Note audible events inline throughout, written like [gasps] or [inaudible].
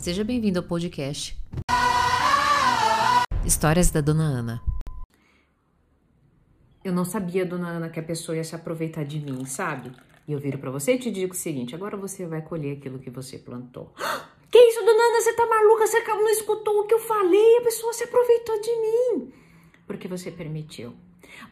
Seja bem-vindo ao podcast Histórias da Dona Ana. Eu não sabia, Dona Ana, que a pessoa ia se aproveitar de mim, sabe? E eu viro para você e te digo o seguinte: agora você vai colher aquilo que você plantou. [gasps] Que isso, Dona Ana? Você tá maluca? Você não escutou o que eu falei? A pessoa se aproveitou de mim. Porque você permitiu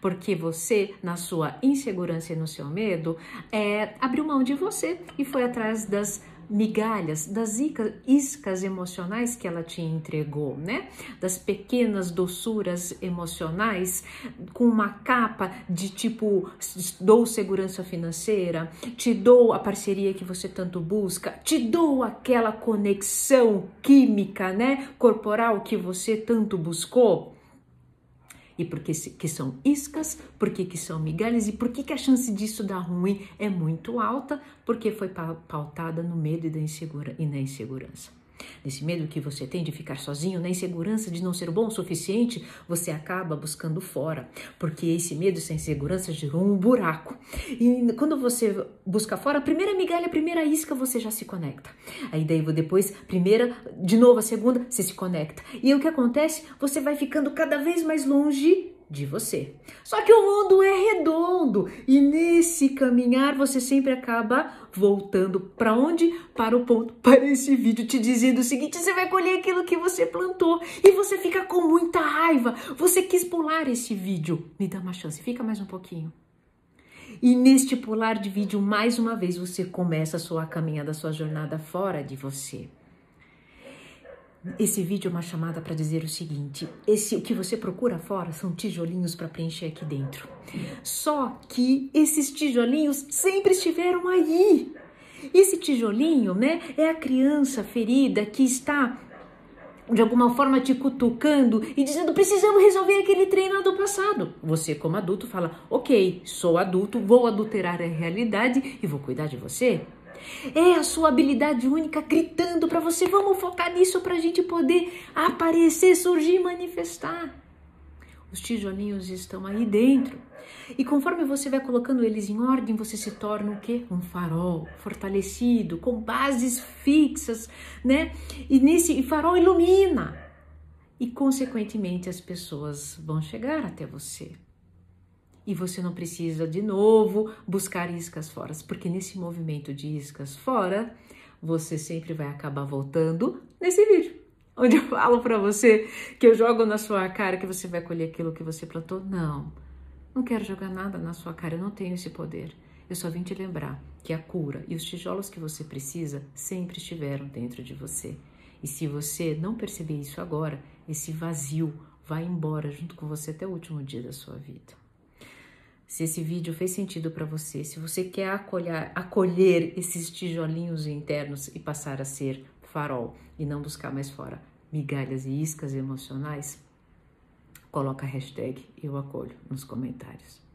porque você, na sua insegurança e no seu medo, é, abriu mão de você e foi atrás das migalhas, das iscas emocionais que ela te entregou, né? Das pequenas doçuras emocionais com uma capa de tipo dou segurança financeira, te dou a parceria que você tanto busca, te dou aquela conexão química, né, corporal que você tanto buscou e por que, são iscas, por que, são migalhas e por que, a chance disso dar ruim é muito alta, porque foi pautada no medo e, insegura, e na insegurança. Nesse medo que você tem de ficar sozinho, na insegurança de não ser bom o suficiente, você acaba buscando fora, porque esse medo, essa insegurança gerou um buraco. E quando você busca fora, a primeira migalha, a primeira isca, você já se conecta. Aí daí depois, primeira, de novo a segunda, você se conecta. E o que acontece? Você vai ficando cada vez mais longe de você. Só que o mundo é redondo e nesse caminhar você sempre acaba voltando para onde? Para o ponto, para esse vídeo te dizendo o seguinte: você vai colher aquilo que você plantou e você fica com muita raiva. Você quis pular esse vídeo. Me dá uma chance, fica mais um pouquinho. E neste pular de vídeo, mais uma vez, você começa a sua caminhada, a sua jornada fora de você. Esse vídeo é uma chamada para dizer o seguinte: esse o que você procura fora são tijolinhos para preencher aqui dentro. Só que esses tijolinhos sempre estiveram aí. Esse tijolinho, né, é a criança ferida que está de alguma forma te cutucando e dizendo precisamos resolver aquele treino do passado. Você, como adulto, fala: ok, sou adulto, vou adulterar a realidade e vou cuidar de você. É a sua habilidade única gritando para você. Vamos focar nisso para a gente poder aparecer, surgir, manifestar. Os tijolinhos estão aí dentro. E conforme você vai colocando eles em ordem, você se torna o quê? Um farol fortalecido, com bases fixas, né? E nesse farol ilumina. E consequentemente as pessoas vão chegar até você e você não precisa de novo buscar iscas fora, porque nesse movimento de iscas fora, você sempre vai acabar voltando nesse vídeo, [laughs] onde eu falo para você que eu jogo na sua cara que você vai colher aquilo que você plantou. Não, não quero jogar nada na sua cara, eu não tenho esse poder. Eu só vim te lembrar que a cura e os tijolos que você precisa sempre estiveram dentro de você. E se você não perceber isso agora, esse vazio vai embora junto com você até o último dia da sua vida. Se esse vídeo fez sentido para você, se você quer acolher, acolher esses tijolinhos internos e passar a ser farol e não buscar mais fora migalhas e iscas emocionais, coloca a hashtag eu acolho nos comentários.